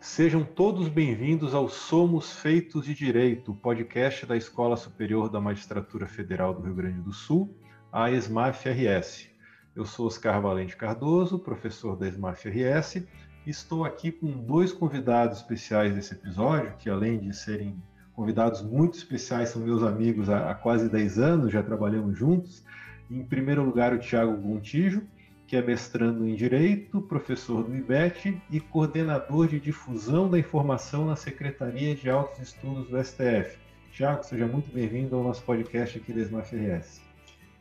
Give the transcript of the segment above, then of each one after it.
Sejam todos bem-vindos ao Somos Feitos de Direito, podcast da Escola Superior da Magistratura Federal do Rio Grande do Sul, a ESMAF-RS. Eu sou Oscar Valente Cardoso, professor da ESMAF-RS, e estou aqui com dois convidados especiais desse episódio, que além de serem convidados muito especiais, são meus amigos há, quase 10 anos, já trabalhamos juntos. Em primeiro lugar, o Tiago Gontijo, que é mestrando em Direito, professor do IBET e coordenador de difusão da informação na Secretaria de Altos Estudos do STF. Tiago, seja muito bem-vindo ao nosso podcast aqui da SMAFRS.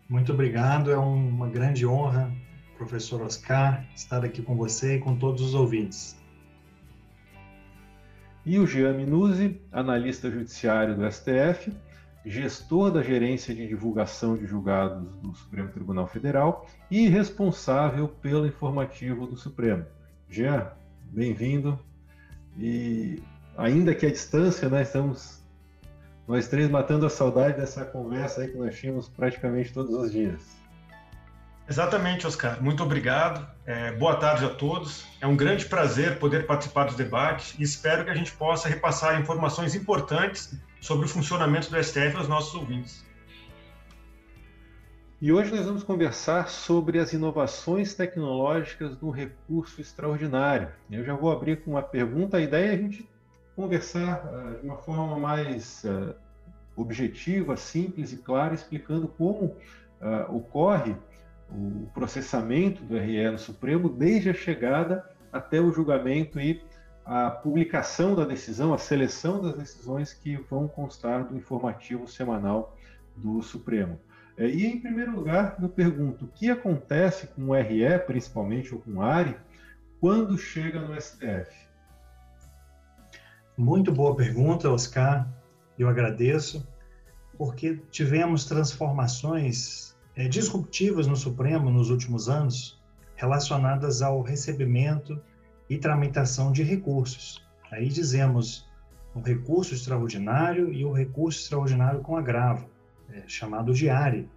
Muito obrigado, é uma grande honra, professor Oscar, estar aqui com você e com todos os ouvintes. E o Jean Minuzzi, analista judiciário do STF, gestor da gerência de divulgação de julgados do Supremo Tribunal Federal e responsável pelo informativo do Supremo. Jean, bem-vindo. E ainda que à distância, né, estamos nós três matando a saudade dessa conversa aí que nós tínhamos praticamente todos os dias. Exatamente, Oscar. Muito obrigado. É, boa tarde a todos. É um grande prazer poder participar dos debates e espero que a gente possa repassar informações importantes sobre o funcionamento do STF aos nossos ouvintes. E hoje nós vamos conversar sobre as inovações tecnológicas do recurso extraordinário. Eu já vou abrir com uma pergunta. A ideia é a gente conversar uh, de uma forma mais uh, objetiva, simples e clara, explicando como uh, ocorre o processamento do RE no Supremo desde a chegada até o julgamento e a publicação da decisão, a seleção das decisões que vão constar do informativo semanal do Supremo. É, e, em primeiro lugar, eu pergunto: o que acontece com o RE, principalmente, ou com o ARI, quando chega no STF? Muito boa pergunta, Oscar. Eu agradeço, porque tivemos transformações é, disruptivas no Supremo nos últimos anos relacionadas ao recebimento e tramitação de recursos. Aí dizemos o recurso extraordinário e o recurso extraordinário com agravo, é, chamado ARE.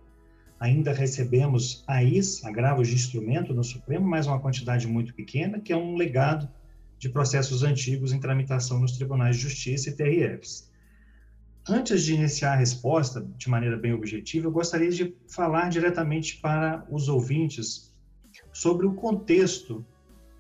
Ainda recebemos AIs, agravos de instrumento no Supremo, mas uma quantidade muito pequena, que é um legado de processos antigos em tramitação nos tribunais de justiça e TRFs. Antes de iniciar a resposta de maneira bem objetiva, eu gostaria de falar diretamente para os ouvintes sobre o contexto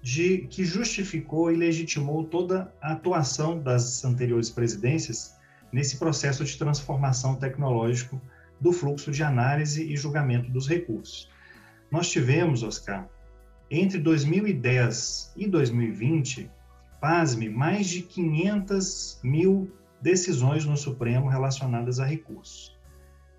de que justificou e legitimou toda a atuação das anteriores presidências nesse processo de transformação tecnológico do fluxo de análise e julgamento dos recursos. Nós tivemos, Oscar, entre 2010 e 2020, pasme, mais de 500 mil decisões no Supremo relacionadas a recursos.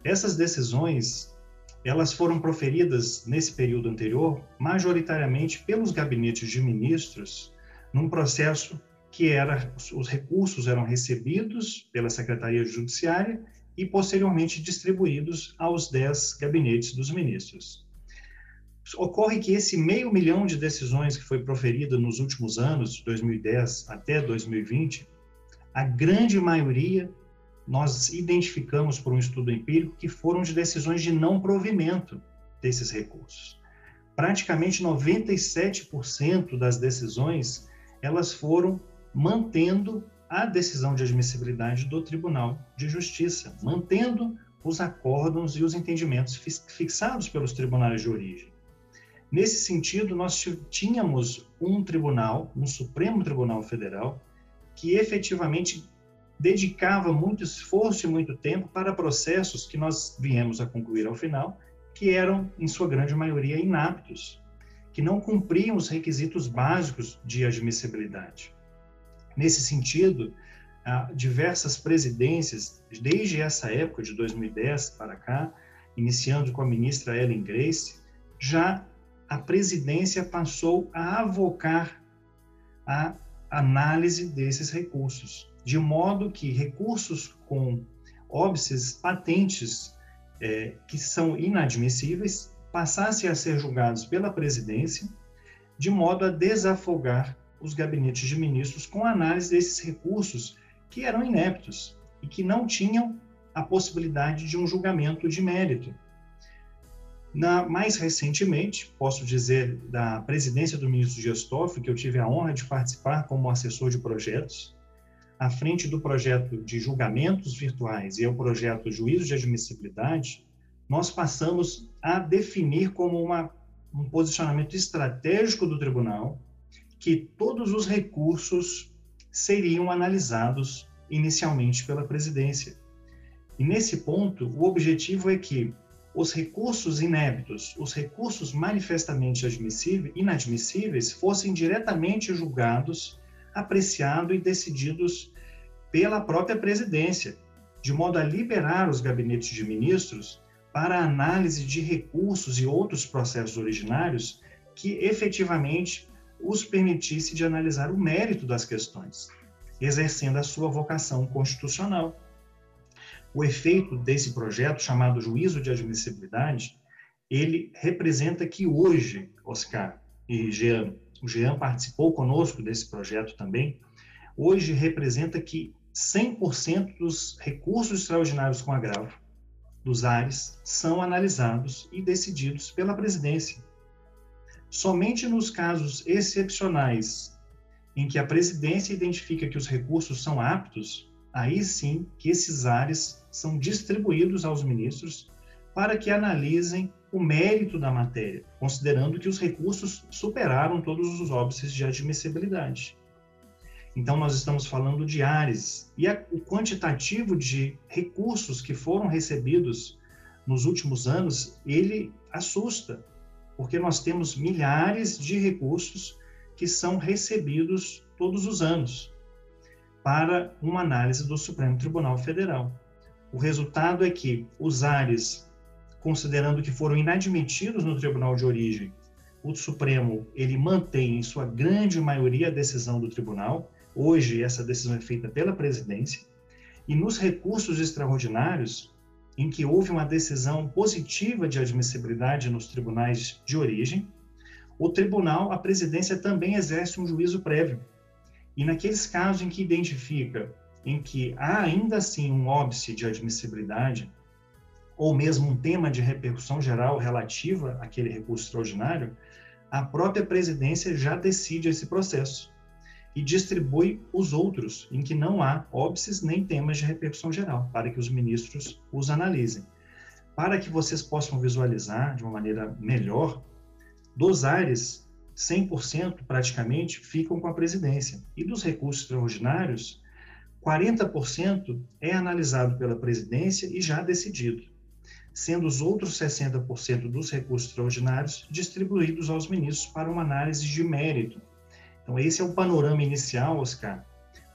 Essas decisões elas foram proferidas nesse período anterior majoritariamente pelos gabinetes de ministros, num processo que era os recursos eram recebidos pela Secretaria Judiciária e posteriormente distribuídos aos dez gabinetes dos ministros. Ocorre que esse meio milhão de decisões que foi proferida nos últimos anos, de 2010 até 2020, a grande maioria nós identificamos por um estudo empírico que foram de decisões de não provimento desses recursos. Praticamente 97% das decisões elas foram mantendo a decisão de admissibilidade do Tribunal de Justiça, mantendo os acórdãos e os entendimentos fixados pelos tribunais de origem. Nesse sentido, nós tínhamos um tribunal, um Supremo Tribunal Federal, que efetivamente dedicava muito esforço e muito tempo para processos que nós viemos a concluir ao final, que eram, em sua grande maioria, inaptos, que não cumpriam os requisitos básicos de admissibilidade. Nesse sentido, diversas presidências, desde essa época de 2010 para cá, iniciando com a ministra Ellen Grace, já a presidência passou a avocar a análise desses recursos de modo que recursos com óbices patentes é, que são inadmissíveis passassem a ser julgados pela presidência, de modo a desafogar os gabinetes de ministros com análise desses recursos que eram ineptos e que não tinham a possibilidade de um julgamento de mérito. Na, mais recentemente, posso dizer da presidência do ministro Toffoli, que eu tive a honra de participar como assessor de projetos, à frente do projeto de julgamentos virtuais e o projeto juízo de admissibilidade, nós passamos a definir como uma, um posicionamento estratégico do tribunal que todos os recursos seriam analisados inicialmente pela presidência. E nesse ponto, o objetivo é que os recursos inébitos, os recursos manifestamente inadmissíveis, fossem diretamente julgados, apreciados e decididos pela própria presidência, de modo a liberar os gabinetes de ministros para a análise de recursos e outros processos originários que efetivamente os permitisse de analisar o mérito das questões, exercendo a sua vocação constitucional. O efeito desse projeto, chamado juízo de admissibilidade, ele representa que hoje, Oscar e Jean, o Jean participou conosco desse projeto também, hoje representa que 100% dos recursos extraordinários com agravo dos ares são analisados e decididos pela presidência. Somente nos casos excepcionais em que a presidência identifica que os recursos são aptos, aí sim que esses ares são distribuídos aos ministros para que analisem o mérito da matéria, considerando que os recursos superaram todos os óbices de admissibilidade. Então, nós estamos falando de ares. E a, o quantitativo de recursos que foram recebidos nos últimos anos, ele assusta, porque nós temos milhares de recursos que são recebidos todos os anos para uma análise do Supremo Tribunal Federal. O resultado é que os ares, considerando que foram inadmitidos no tribunal de origem, o Supremo ele mantém em sua grande maioria a decisão do tribunal. Hoje essa decisão é feita pela presidência. E nos recursos extraordinários, em que houve uma decisão positiva de admissibilidade nos tribunais de origem, o tribunal, a presidência também exerce um juízo prévio. E naqueles casos em que identifica em que há ainda assim um óbice de admissibilidade, ou mesmo um tema de repercussão geral relativa àquele recurso extraordinário, a própria presidência já decide esse processo e distribui os outros em que não há óbices nem temas de repercussão geral, para que os ministros os analisem. Para que vocês possam visualizar de uma maneira melhor, dos ares, 100% praticamente ficam com a presidência. E dos recursos extraordinários, 40% é analisado pela presidência e já decidido, sendo os outros 60% dos recursos extraordinários distribuídos aos ministros para uma análise de mérito. Então esse é o panorama inicial, Oscar,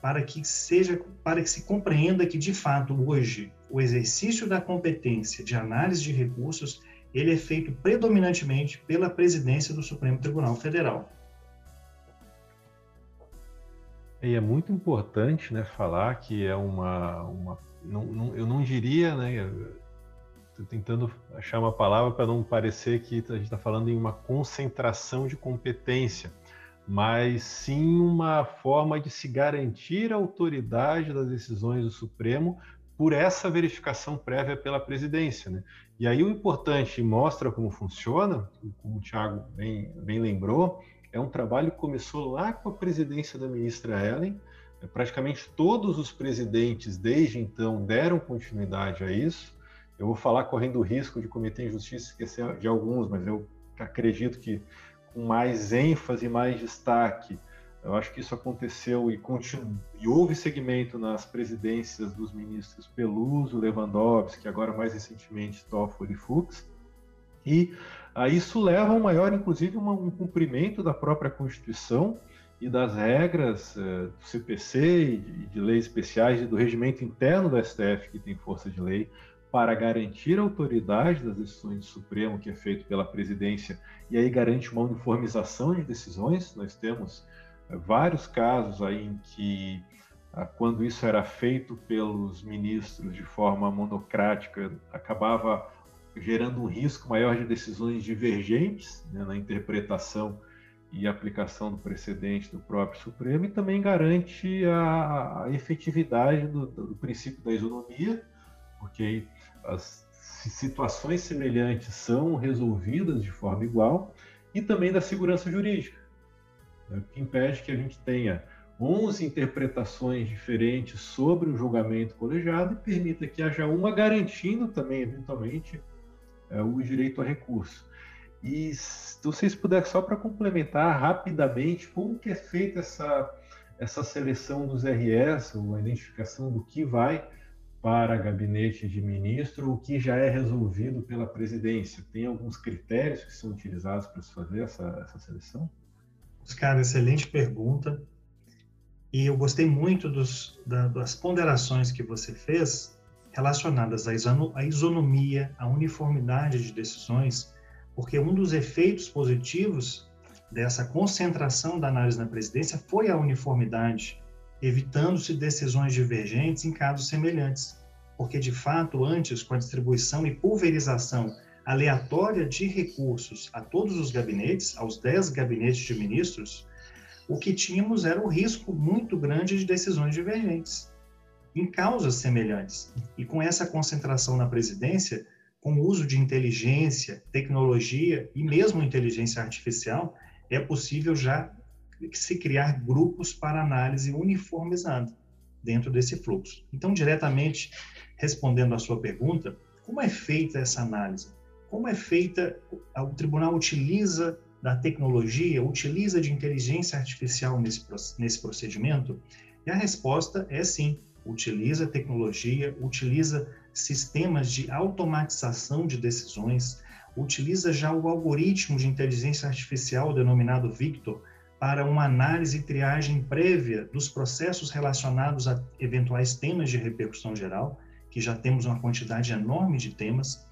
para que seja para que se compreenda que de fato hoje o exercício da competência de análise de recursos ele é feito predominantemente pela presidência do Supremo Tribunal Federal. E é muito importante né, falar que é uma. uma não, não, eu não diria, né? Estou tentando achar uma palavra para não parecer que a gente está falando em uma concentração de competência, mas sim uma forma de se garantir a autoridade das decisões do Supremo por essa verificação prévia pela presidência. Né? E aí o importante mostra como funciona, como o Tiago bem, bem lembrou, é um trabalho que começou lá com a presidência da ministra Ellen. É, praticamente todos os presidentes desde então deram continuidade a isso. Eu vou falar correndo o risco de cometer injustiça, esquecer de alguns, mas eu acredito que com mais ênfase e mais destaque, eu acho que isso aconteceu e, continu... e houve segmento nas presidências dos ministros Peluso, Lewandowski, agora mais recentemente Toffoli e Fux. E a isso leva a um maior, inclusive, um cumprimento da própria Constituição e das regras eh, do CPC e de, de, leis especiais e do regimento interno do STF, que tem força de lei, para garantir a autoridade das decisões do Supremo, que é feito pela presidência, e aí garante uma uniformização de decisões. Nós temos vários casos aí em que, ah, quando isso era feito pelos ministros de forma monocrática, acabava gerando um risco maior de decisões divergentes né, na interpretação e aplicação do precedente do próprio Supremo e também garante a, a efetividade do, do, princípio da isonomia, porque as, situações semelhantes são resolvidas de forma igual e também da segurança jurídica, né, que impede que a gente tenha 11 interpretações diferentes sobre o julgamento colegiado e permita que haja uma garantindo também, eventualmente, é, o direito a recurso. E se vocês puderem, só para complementar rapidamente, como que é feita essa, essa seleção dos RS, ou a identificação do que vai para gabinete de ministro, o que já é resolvido pela presidência? Tem alguns critérios que são utilizados para se fazer essa, essa seleção? Oscar, excelente pergunta. E eu gostei muito dos, da, das ponderações que você fez relacionadas à, à isonomia, à uniformidade de decisões, porque um dos efeitos positivos dessa concentração da análise na presidência foi a uniformidade, evitando-se decisões divergentes em casos semelhantes. Porque, de fato, antes, com a distribuição e pulverização aleatória de recursos a todos os gabinetes, aos 10 gabinetes de ministros, o que tínhamos era o risco muito grande de decisões divergentes em causas semelhantes. E com essa concentração na presidência, com o uso de inteligência, tecnologia e mesmo inteligência artificial, é possível já se criar grupos para análise uniformizada dentro desse fluxo. Então, diretamente respondendo à sua pergunta, como é feita essa análise? Como é feita? O tribunal utiliza da tecnologia, utiliza de inteligência artificial nesse, nesse procedimento? E a resposta é sim, utiliza tecnologia, utiliza sistemas de automatização de decisões, utiliza já o algoritmo de inteligência artificial denominado Victor para uma análise e triagem prévia dos processos relacionados a eventuais temas de repercussão geral, que já temos uma quantidade enorme de temas,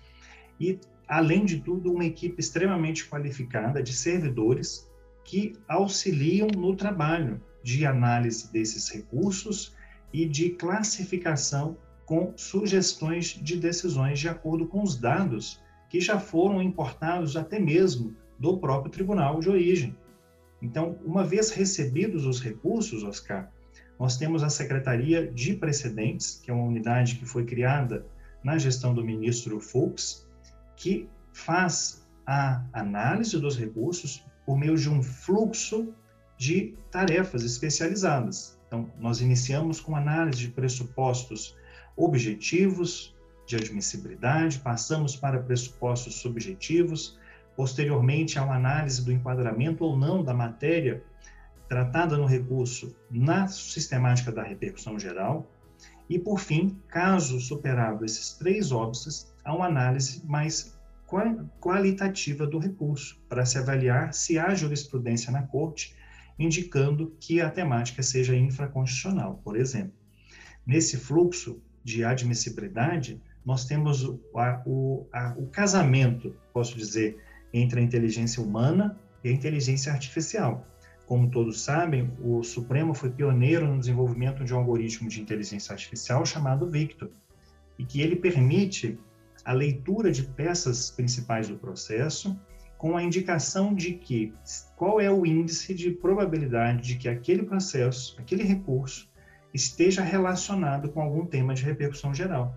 e além de tudo, uma equipe extremamente qualificada de servidores que auxiliam no trabalho de análise desses recursos e de classificação com sugestões de decisões de acordo com os dados que já foram importados até mesmo do próprio tribunal de origem. Então, uma vez recebidos os recursos, Oscar, nós temos a Secretaria de Precedentes, que é uma unidade que foi criada na gestão do ministro Fux, que faz a análise dos recursos por meio de um fluxo de tarefas especializadas. Então, nós iniciamos com análise de pressupostos objetivos de admissibilidade, passamos para pressupostos subjetivos, posteriormente a uma análise do enquadramento ou não da matéria tratada no recurso na sistemática da repercussão geral, e, por fim, caso superado esses três óbices, há uma análise mais qualitativa do recurso, para se avaliar se há jurisprudência na Corte indicando que a temática seja infraconstitucional, por exemplo. Nesse fluxo de admissibilidade, nós temos o, a, o, a, o casamento, posso dizer, entre a inteligência humana e a inteligência artificial. Como todos sabem, o Supremo foi pioneiro no desenvolvimento de um algoritmo de inteligência artificial chamado Victor, e que ele permite a leitura de peças principais do processo com a indicação de que qual é o índice de probabilidade de que aquele processo, aquele recurso, esteja relacionado com algum tema de repercussão geral.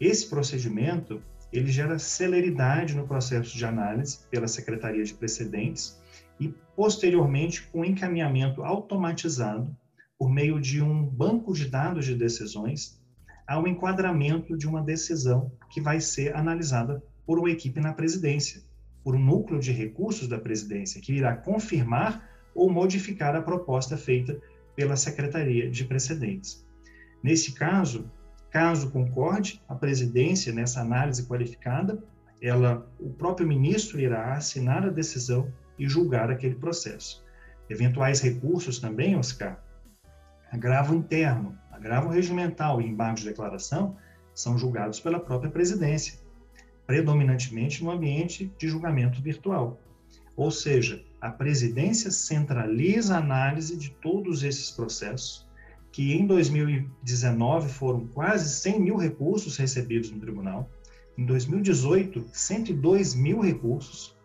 Esse procedimento ele gera celeridade no processo de análise pela Secretaria de Precedentes e, posteriormente, com encaminhamento automatizado por meio de um banco de dados de decisões ao enquadramento de uma decisão que vai ser analisada por uma equipe na presidência, por um núcleo de recursos da presidência, que irá confirmar ou modificar a proposta feita pela Secretaria de Precedentes. Nesse caso, caso concorde a presidência nessa análise qualificada, ela, o próprio ministro irá assinar a decisão e julgar aquele processo. Eventuais recursos também, Oscar, agravo interno, agravo regimental e embargo de declaração são julgados pela própria presidência, predominantemente no ambiente de julgamento virtual. Ou seja, a presidência centraliza a análise de todos esses processos, que em 2019 foram quase 100 mil recursos recebidos no tribunal, em 2018, 102 mil recursos,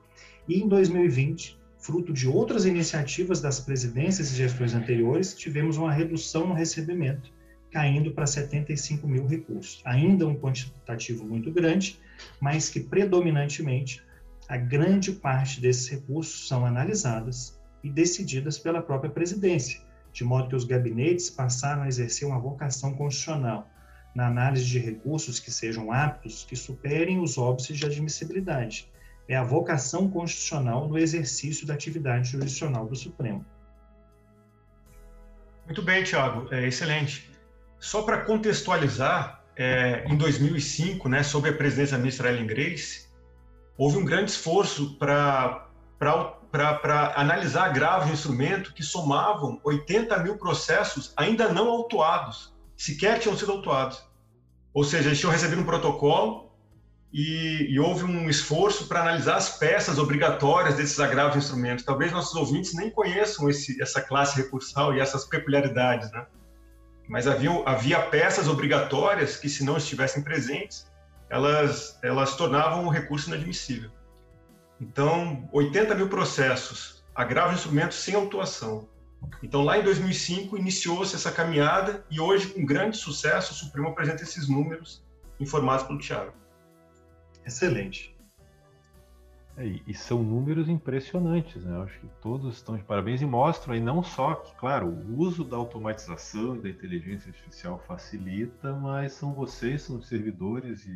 e em 2020, fruto de outras iniciativas das presidências e gestões anteriores, tivemos uma redução no recebimento caindo para 75 mil recursos. Ainda um quantitativo muito grande, mas que predominantemente a grande parte desses recursos são analisadas e decididas pela própria presidência, de modo que os gabinetes passaram a exercer uma vocação constitucional na análise de recursos que sejam aptos, que superem os óbices de admissibilidade. É a vocação constitucional no exercício da atividade jurisdicional do Supremo. Muito bem, Tiago, é excelente. Só para contextualizar, é, em 2005, né, sob a presidência da ministra Ellen Grace, houve um grande esforço para analisar agravos de instrumento que somavam 80 mil processos ainda não autuados, sequer tinham sido autuados. Ou seja, eles tinham recebido um protocolo e, e houve um esforço para analisar as peças obrigatórias desses agravos de instrumentos. Talvez nossos ouvintes nem conheçam esse, essa classe recursal e essas peculiaridades, né? Mas havia, havia peças obrigatórias que, se não estivessem presentes, elas, elas tornavam o recurso inadmissível. Então, 80 mil processos, agravos de instrumentos sem autuação. Então, lá em 2005, iniciou-se essa caminhada e hoje, com grande sucesso, o Supremo apresenta esses números informados pelo Tiago. Excelente. É, e são números impressionantes, né? Eu acho que todos estão de parabéns e mostram aí não só que, claro, o uso da automatização e da inteligência artificial facilita, mas são vocês, são os servidores e,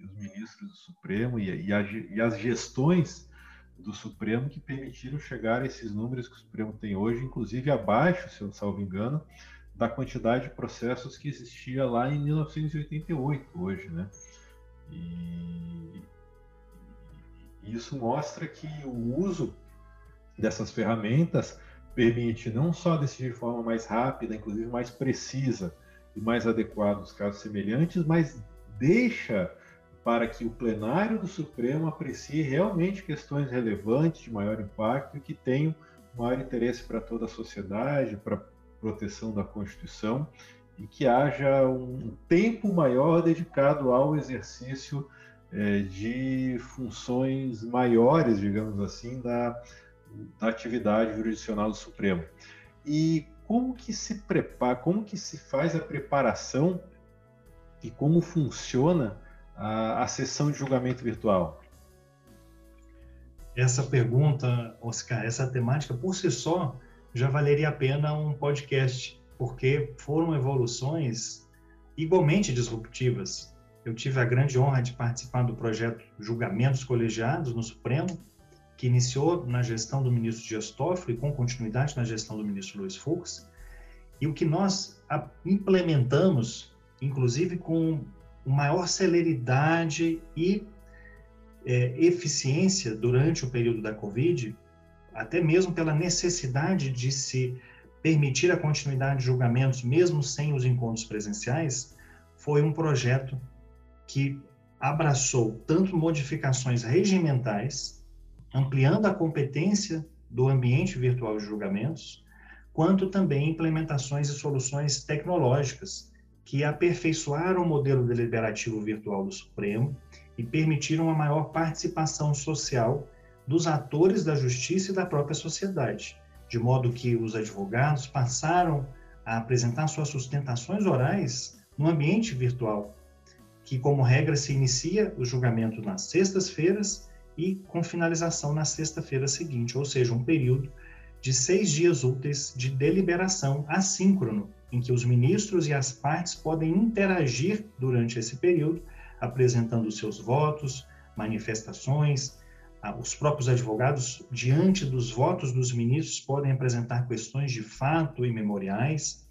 e os ministros do Supremo e, e, a, e as gestões do Supremo que permitiram chegar a esses números que o Supremo tem hoje, inclusive abaixo, se eu não salvo engano, da quantidade de processos que existia lá em 1988, hoje, né? E isso mostra que o uso dessas ferramentas permite não só decidir de forma mais rápida, inclusive mais precisa e mais adequada os casos semelhantes, mas deixa para que o plenário do Supremo aprecie realmente questões relevantes, de maior impacto e que tenham maior interesse para toda a sociedade, para a proteção da Constituição e que haja um tempo maior dedicado ao exercício é, de funções maiores, digamos assim, da, da atividade jurisdicional do Supremo. E como que se prepara, como que se faz a preparação e como funciona a, a sessão de julgamento virtual? Essa pergunta, Oscar, essa temática por si só já valeria a pena um podcast, porque foram evoluções igualmente disruptivas. Eu tive a grande honra de participar do projeto Julgamentos Colegiados no Supremo, que iniciou na gestão do ministro Dias Toffoli, com continuidade na gestão do ministro Luiz Fux, e o que nós implementamos, inclusive com maior celeridade e é, eficiência durante o período da Covid, até mesmo pela necessidade de se permitir a continuidade de julgamentos, mesmo sem os encontros presenciais, foi um projeto que abraçou tanto modificações regimentais, ampliando a competência do ambiente virtual de julgamentos, quanto também implementações e soluções tecnológicas que aperfeiçoaram o modelo deliberativo virtual do Supremo e permitiram a maior participação social dos atores da justiça e da própria sociedade, de modo que os advogados passaram a apresentar suas sustentações orais no ambiente virtual, que, como regra, se inicia o julgamento nas sextas-feiras e com finalização na sexta-feira seguinte, ou seja, um período de seis dias úteis de deliberação assíncrono em que os ministros e as partes podem interagir durante esse período, apresentando seus votos, manifestações. Os próprios advogados, diante dos votos dos ministros, podem apresentar questões de fato e memoriais.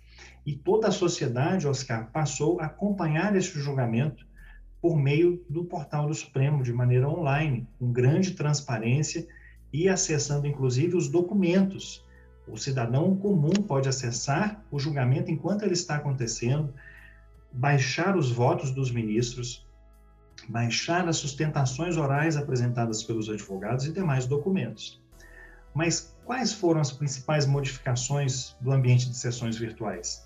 E toda a sociedade, Oscar, passou a acompanhar esse julgamento por meio do portal do Supremo, de maneira online, com grande transparência e acessando, inclusive, os documentos o cidadão comum pode acessar o julgamento enquanto ele está acontecendo, baixar os votos dos ministros, baixar as sustentações orais apresentadas pelos advogados e demais documentos. Mas quais foram as principais modificações do ambiente de sessões virtuais?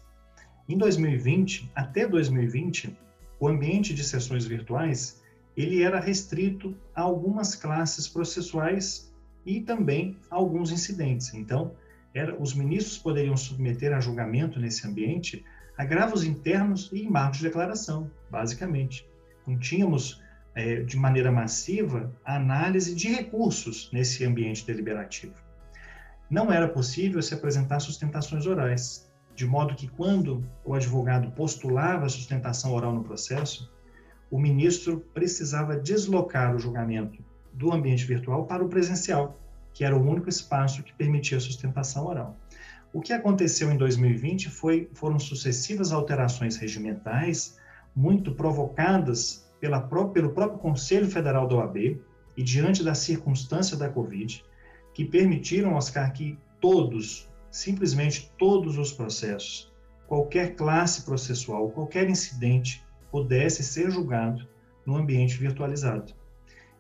Em 2020, até 2020, o ambiente de sessões virtuais ele era restrito a algumas classes processuais e também a alguns incidentes. Então, era, os ministros poderiam submeter a julgamento nesse ambiente agravos internos e embargos de declaração, basicamente. Não tínhamos, é, de maneira massiva, a análise de recursos nesse ambiente deliberativo. Não era possível se apresentar sustentações orais, de modo que, quando o advogado postulava a sustentação oral no processo, o ministro precisava deslocar o julgamento do ambiente virtual para o presencial, que era o único espaço que permitia a sustentação oral. O que aconteceu em 2020 foi, foram sucessivas alterações regimentais, muito provocadas pela, pelo próprio Conselho Federal da OAB e diante da circunstância da Covid, que permitiram, Oscar, que todos, simplesmente todos os processos, qualquer classe processual, qualquer incidente, pudesse ser julgado no ambiente virtualizado.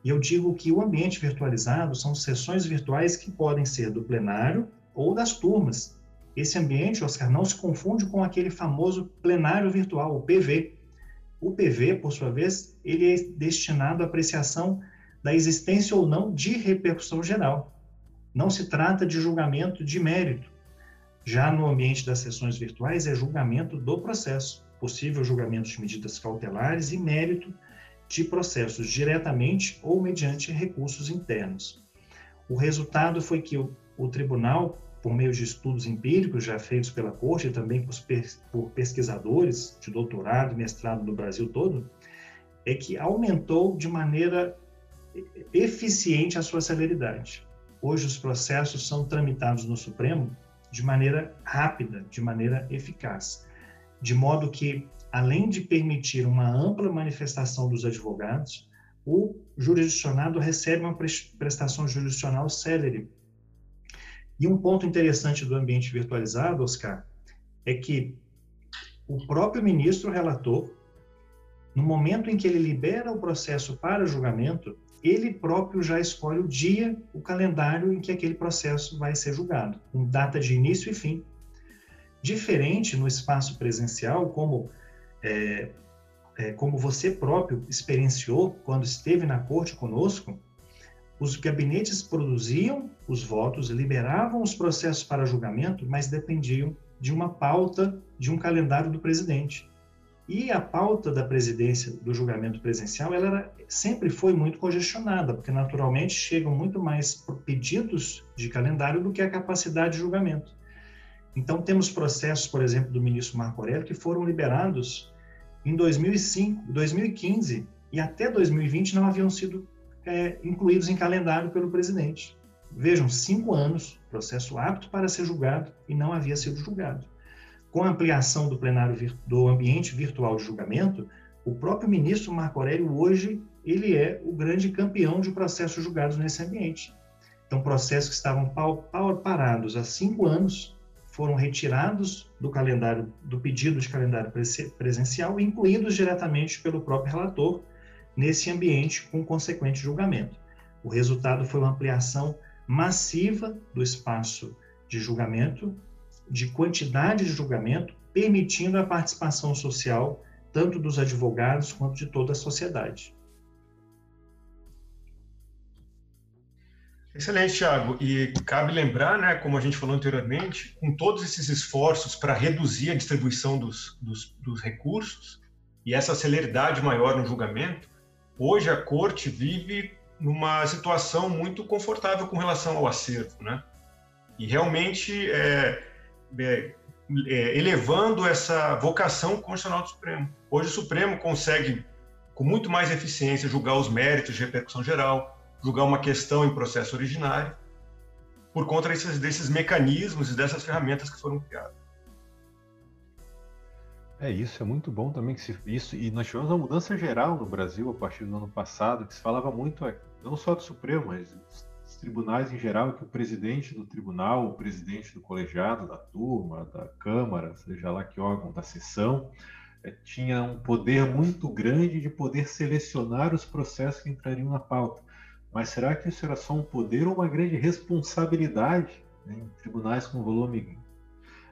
E eu digo que o ambiente virtualizado são sessões virtuais que podem ser do plenário ou das turmas, esse ambiente, Oscar, não se confunde com aquele famoso plenário virtual, o PV. O PV, por sua vez, ele é destinado à apreciação da existência ou não de repercussão geral. Não se trata de julgamento de mérito. Já no ambiente das sessões virtuais, é julgamento do processo, possível julgamento de medidas cautelares e mérito de processos diretamente ou mediante recursos internos. O resultado foi que o, o tribunal por meio de estudos empíricos já feitos pela corte e também por, por pesquisadores de doutorado e mestrado no Brasil todo, é que aumentou de maneira eficiente a sua celeridade. Hoje os processos são tramitados no Supremo de maneira rápida, de maneira eficaz, de modo que, além de permitir uma ampla manifestação dos advogados, o jurisdicionado recebe uma prestação jurisdicional célere, e um ponto interessante do ambiente virtualizado, Oscar, é que o próprio ministro relator, no momento em que ele libera o processo para julgamento, ele próprio já escolhe o dia, o calendário em que aquele processo vai ser julgado, com data de início e fim. Diferente no espaço presencial, como, é, é, como você próprio experienciou quando esteve na corte conosco, os gabinetes produziam os votos, liberavam os processos para julgamento, mas dependiam de uma pauta, de um calendário do presidente. E a pauta da presidência do julgamento presencial, ela era, sempre foi muito congestionada, porque naturalmente chegam muito mais pedidos de calendário do que a capacidade de julgamento. Então temos processos, por exemplo, do ministro Marco Aurélio que foram liberados em 2005, 2015 e até 2020 não haviam sido é, incluídos em calendário pelo presidente. Vejam, cinco anos, processo apto para ser julgado e não havia sido julgado. Com a ampliação do plenário do ambiente virtual de julgamento, o próprio ministro Marco Aurélio hoje ele é o grande campeão de processos julgados nesse ambiente. Então, processos que estavam parados há cinco anos foram retirados do calendário do pedido de calendário presencial incluídos diretamente pelo próprio relator nesse ambiente com consequente julgamento. O resultado foi uma ampliação massiva do espaço de julgamento, de quantidade de julgamento, permitindo a participação social tanto dos advogados quanto de toda a sociedade. Excelente, Thiago. E cabe lembrar, né, como a gente falou anteriormente, com todos esses esforços para reduzir a distribuição dos, dos, dos recursos e essa celeridade maior no julgamento, hoje a corte vive numa situação muito confortável com relação ao acervo, né? E realmente é, é, é, elevando essa vocação constitucional do Supremo. Hoje o Supremo consegue, com muito mais eficiência, julgar os méritos de repercussão geral, julgar uma questão em processo originário, por conta desses, desses mecanismos e dessas ferramentas que foram criadas. É isso, é muito bom também que se isso e nós tivemos uma mudança geral no Brasil a partir do ano passado que se falava muito é, não só do Supremo, mas dos tribunais em geral que o presidente do tribunal, o presidente do colegiado, da turma, da câmara, seja lá que órgão da sessão, é, tinha um poder muito grande de poder selecionar os processos que entrariam na pauta. Mas será que isso era só um poder ou uma grande responsabilidade né, em tribunais com volume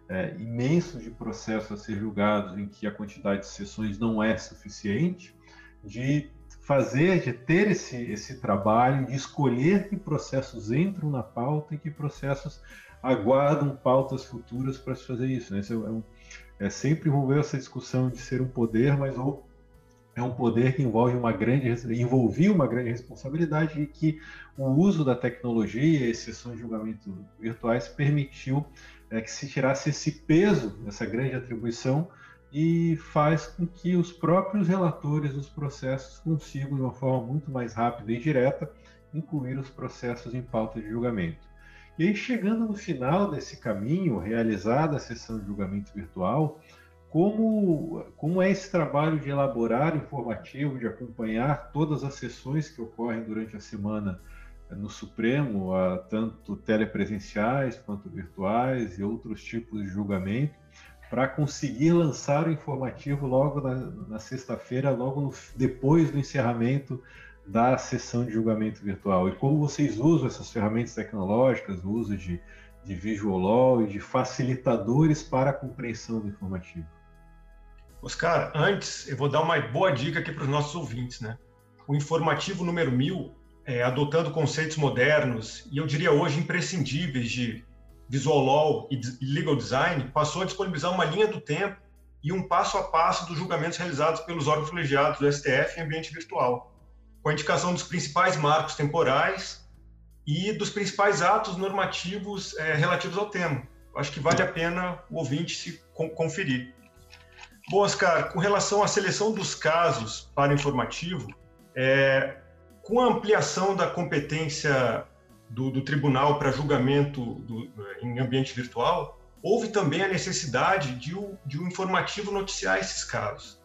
é, imenso de processos a ser julgados em que a quantidade de sessões não é suficiente, de fazer, de ter esse, esse trabalho, de escolher que processos entram na pauta e que processos aguardam pautas futuras para se fazer isso. Né? Isso é, um, é sempre envolver essa discussão de ser um poder, mas ou é um poder que envolve uma grande envolvia uma grande responsabilidade e que o uso da tecnologia e sessões de julgamento virtuais permitiu é, que se tirasse esse peso, essa grande atribuição e faz com que os próprios relatores dos processos consigam, de uma forma muito mais rápida e direta, incluir os processos em pauta de julgamento. E aí, chegando no final desse caminho, realizada a sessão de julgamento virtual, como, como é esse trabalho de elaborar informativo, de acompanhar todas as sessões que ocorrem durante a semana no Supremo, tanto telepresenciais quanto virtuais e outros tipos de julgamento, para conseguir lançar o informativo logo na, na sexta-feira, logo no, depois do encerramento da sessão de julgamento virtual. E como vocês usam essas ferramentas tecnológicas, o uso de, de Visual Law e de facilitadores para a compreensão do informativo? Oscar, antes eu vou dar uma boa dica aqui para os nossos ouvintes, né? O informativo número 1000, é, adotando conceitos modernos e eu diria hoje imprescindíveis de Visual Law e Legal Design, passou a disponibilizar uma linha do tempo e um passo a passo dos julgamentos realizados pelos órgãos colegiados do STF em ambiente virtual, com a indicação dos principais marcos temporais e dos principais atos normativos é, relativos ao tema. Acho que vale a pena o ouvinte se conferir. Bom, Oscar, com relação à seleção dos casos para informativo, é, com a ampliação da competência do, do tribunal para julgamento do, em ambiente virtual, houve também a necessidade de, de um informativo noticiar esses casos.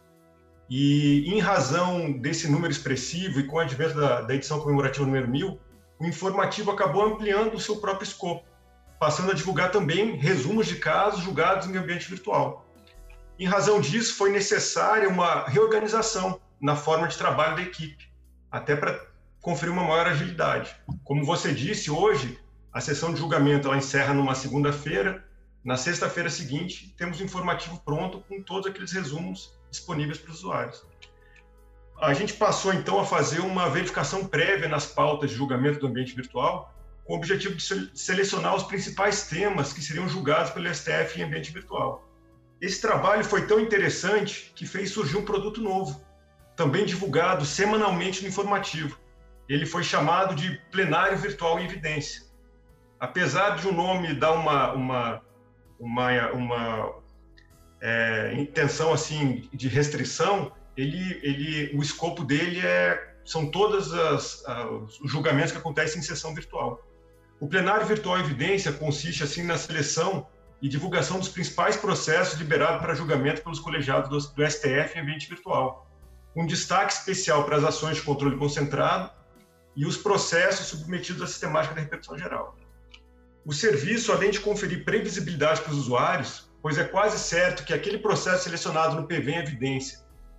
E, em razão desse número expressivo e com o advento da, da edição comemorativa número 1000, o informativo acabou ampliando o seu próprio escopo, passando a divulgar também resumos de casos julgados em ambiente virtual. Em razão disso, foi necessária uma reorganização na forma de trabalho da equipe, até para conferir uma maior agilidade. Como você disse, hoje a sessão de julgamento ela encerra numa segunda-feira. Na sexta-feira seguinte, temos o informativo pronto com todos aqueles resumos disponíveis para os usuários. A gente passou então a fazer uma verificação prévia nas pautas de julgamento do ambiente virtual, com o objetivo de selecionar os principais temas que seriam julgados pelo STF em ambiente virtual. Esse trabalho foi tão interessante que fez surgir um produto novo, também divulgado semanalmente no informativo, ele foi chamado de plenário virtual em evidência. Apesar de o nome dar uma, uma, uma, uma é, intenção assim de restrição, ele, ele, o escopo dele é, são todos as, os julgamentos que acontecem em sessão virtual. O plenário virtual em evidência consiste assim na seleção e divulgação dos principais processos liberados para julgamento pelos colegiados do, do STF em ambiente virtual, com destaque especial para as ações de controle concentrado e os processos submetidos à sistemática da repercussão geral. O serviço, além de conferir previsibilidade para os usuários, pois é quase certo que aquele processo selecionado no PV em evidência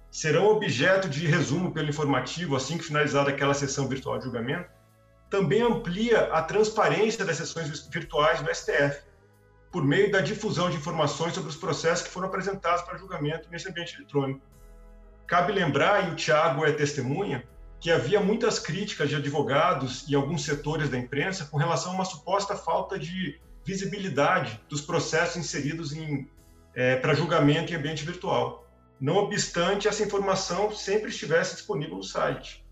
serão objeto de resumo pelo informativo assim que finalizada aquela sessão virtual de julgamento, também amplia a transparência das sessões virtuais do STF, por meio da difusão de informações sobre os processos que foram apresentados para julgamento nesse ambiente eletrônico. Cabe lembrar, e o Tiago é testemunha, que havia muitas críticas de advogados e alguns setores da imprensa com relação a uma suposta falta de visibilidade dos processos inseridos em, é, para julgamento em ambiente virtual. Não obstante, essa informação sempre estivesse disponível no site.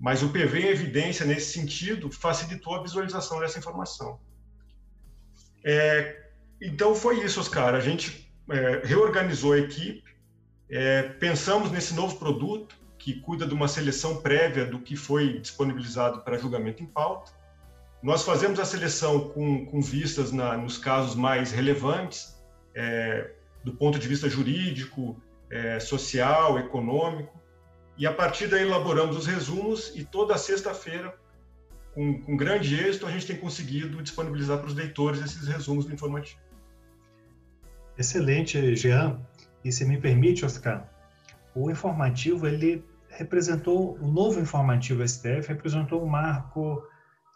Mas o PV em evidência, nesse sentido, facilitou a visualização dessa informação. É, então, foi isso, Oscar. A gente é, reorganizou a equipe, é, pensamos nesse novo produto, que cuida de uma seleção prévia do que foi disponibilizado para julgamento em pauta. Nós fazemos a seleção com, com vistas na, nos casos mais relevantes, é, do ponto de vista jurídico, é, social, econômico, e a partir daí elaboramos os resumos e toda sexta-feira, com, com grande êxito, a gente tem conseguido disponibilizar para os leitores esses resumos do informativo. Excelente, Jean. E se me permite, Oscar, o informativo ele representou, o novo informativo STF representou um marco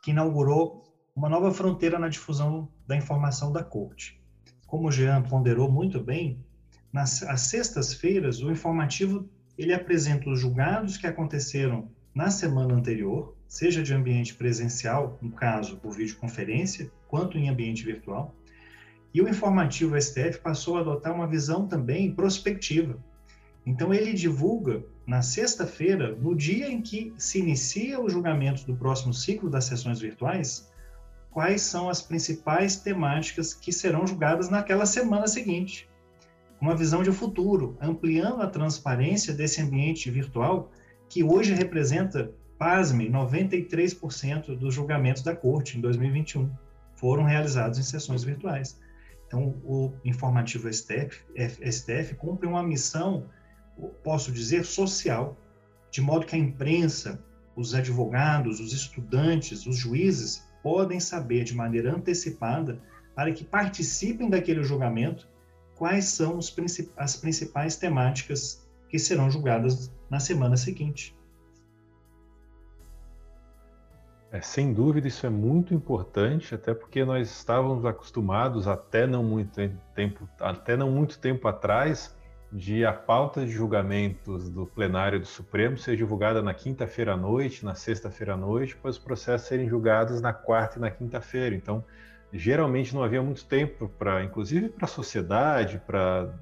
que inaugurou uma nova fronteira na difusão da informação da corte. Como o Jean ponderou muito bem, nas sextas-feiras o informativo ele apresenta os julgados que aconteceram na semana anterior, seja de ambiente presencial, no caso por videoconferência, quanto em ambiente virtual. E o informativo STF passou a adotar uma visão também prospectiva. Então, ele divulga na sexta-feira, no dia em que se inicia o julgamento do próximo ciclo das sessões virtuais, quais são as principais temáticas que serão julgadas naquela semana seguinte. Uma visão de futuro, ampliando a transparência desse ambiente virtual que hoje representa, pasme, 93% dos julgamentos da Corte em 2021 foram realizados em sessões virtuais. Então, o informativo STF, STF cumpre uma missão, posso dizer, social, de modo que a imprensa, os advogados, os estudantes, os juízes podem saber de maneira antecipada, para que participem daquele julgamento, quais são princip as principais temáticas que serão julgadas na semana seguinte. É, sem dúvida, isso é muito importante, até porque nós estávamos acostumados até não muito tempo, até não muito tempo atrás, de a pauta de julgamentos do plenário do Supremo ser divulgada na quinta-feira à noite, na sexta-feira à noite, para os processos serem julgados na quarta e na quinta-feira. Então, geralmente não havia muito tempo para, inclusive para a sociedade, para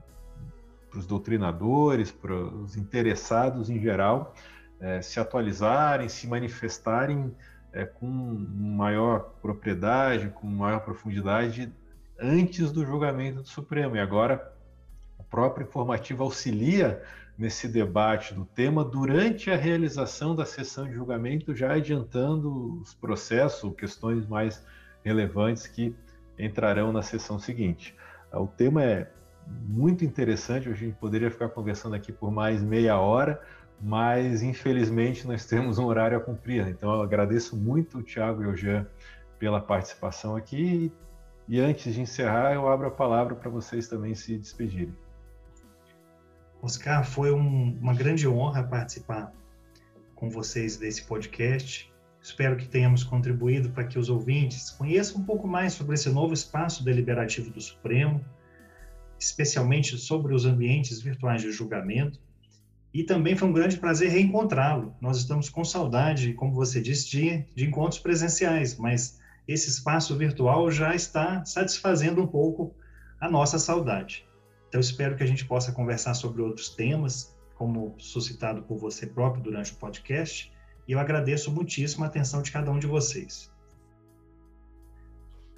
os doutrinadores, para os interessados em geral, é, se atualizarem, se manifestarem é, com maior propriedade, com maior profundidade antes do julgamento do Supremo. E agora próprio informativo auxilia nesse debate do tema durante a realização da sessão de julgamento, já adiantando os processos, questões mais relevantes que entrarão na sessão seguinte. O tema é muito interessante. A gente poderia ficar conversando aqui por mais meia hora, mas infelizmente nós temos um horário a cumprir. Então eu agradeço muito o Tiago e o Jean pela participação aqui. E antes de encerrar, eu abro a palavra para vocês também se despedirem. Oscar, foi um, uma grande honra participar com vocês desse podcast. Espero que tenhamos contribuído para que os ouvintes conheçam um pouco mais sobre esse novo espaço deliberativo do Supremo, especialmente sobre os ambientes virtuais de julgamento. E também foi um grande prazer reencontrá-lo. Nós estamos com saudade, como você disse, de, de encontros presenciais, mas esse espaço virtual já está satisfazendo um pouco a nossa saudade. Então, espero que a gente possa conversar sobre outros temas, como suscitado por você próprio durante o podcast, e eu agradeço muitíssimo a atenção de cada um de vocês.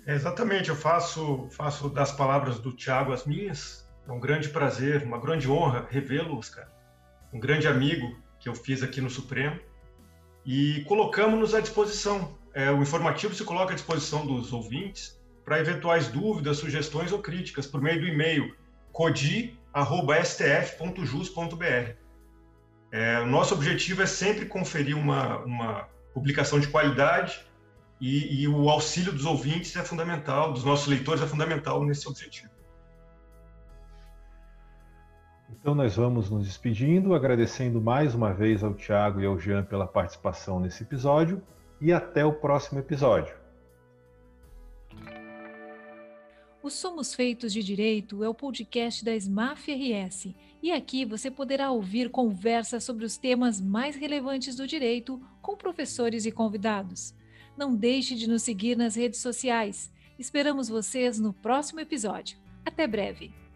É, exatamente, eu faço, faço das palavras do Tiago as minhas. É um grande prazer, uma grande honra revê-lo, Oscar. Um grande amigo que eu fiz aqui no Supremo. E colocamos-nos à disposição. É, o informativo se coloca à disposição dos ouvintes para eventuais dúvidas, sugestões ou críticas por meio do e-mail codi.stf.jus.br. É, nosso objetivo é sempre conferir uma, uma publicação de qualidade e, e, o auxílio dos ouvintes é fundamental, dos nossos leitores é fundamental nesse objetivo. Então nós vamos nos despedindo, agradecendo mais uma vez ao Tiago e ao Jean pela participação nesse episódio e até o próximo episódio. O Somos Feitos de Direito é o podcast da SMAF RS e aqui você poderá ouvir conversas sobre os temas mais relevantes do direito com professores e convidados. Não deixe de nos seguir nas redes sociais. Esperamos vocês no próximo episódio. Até breve!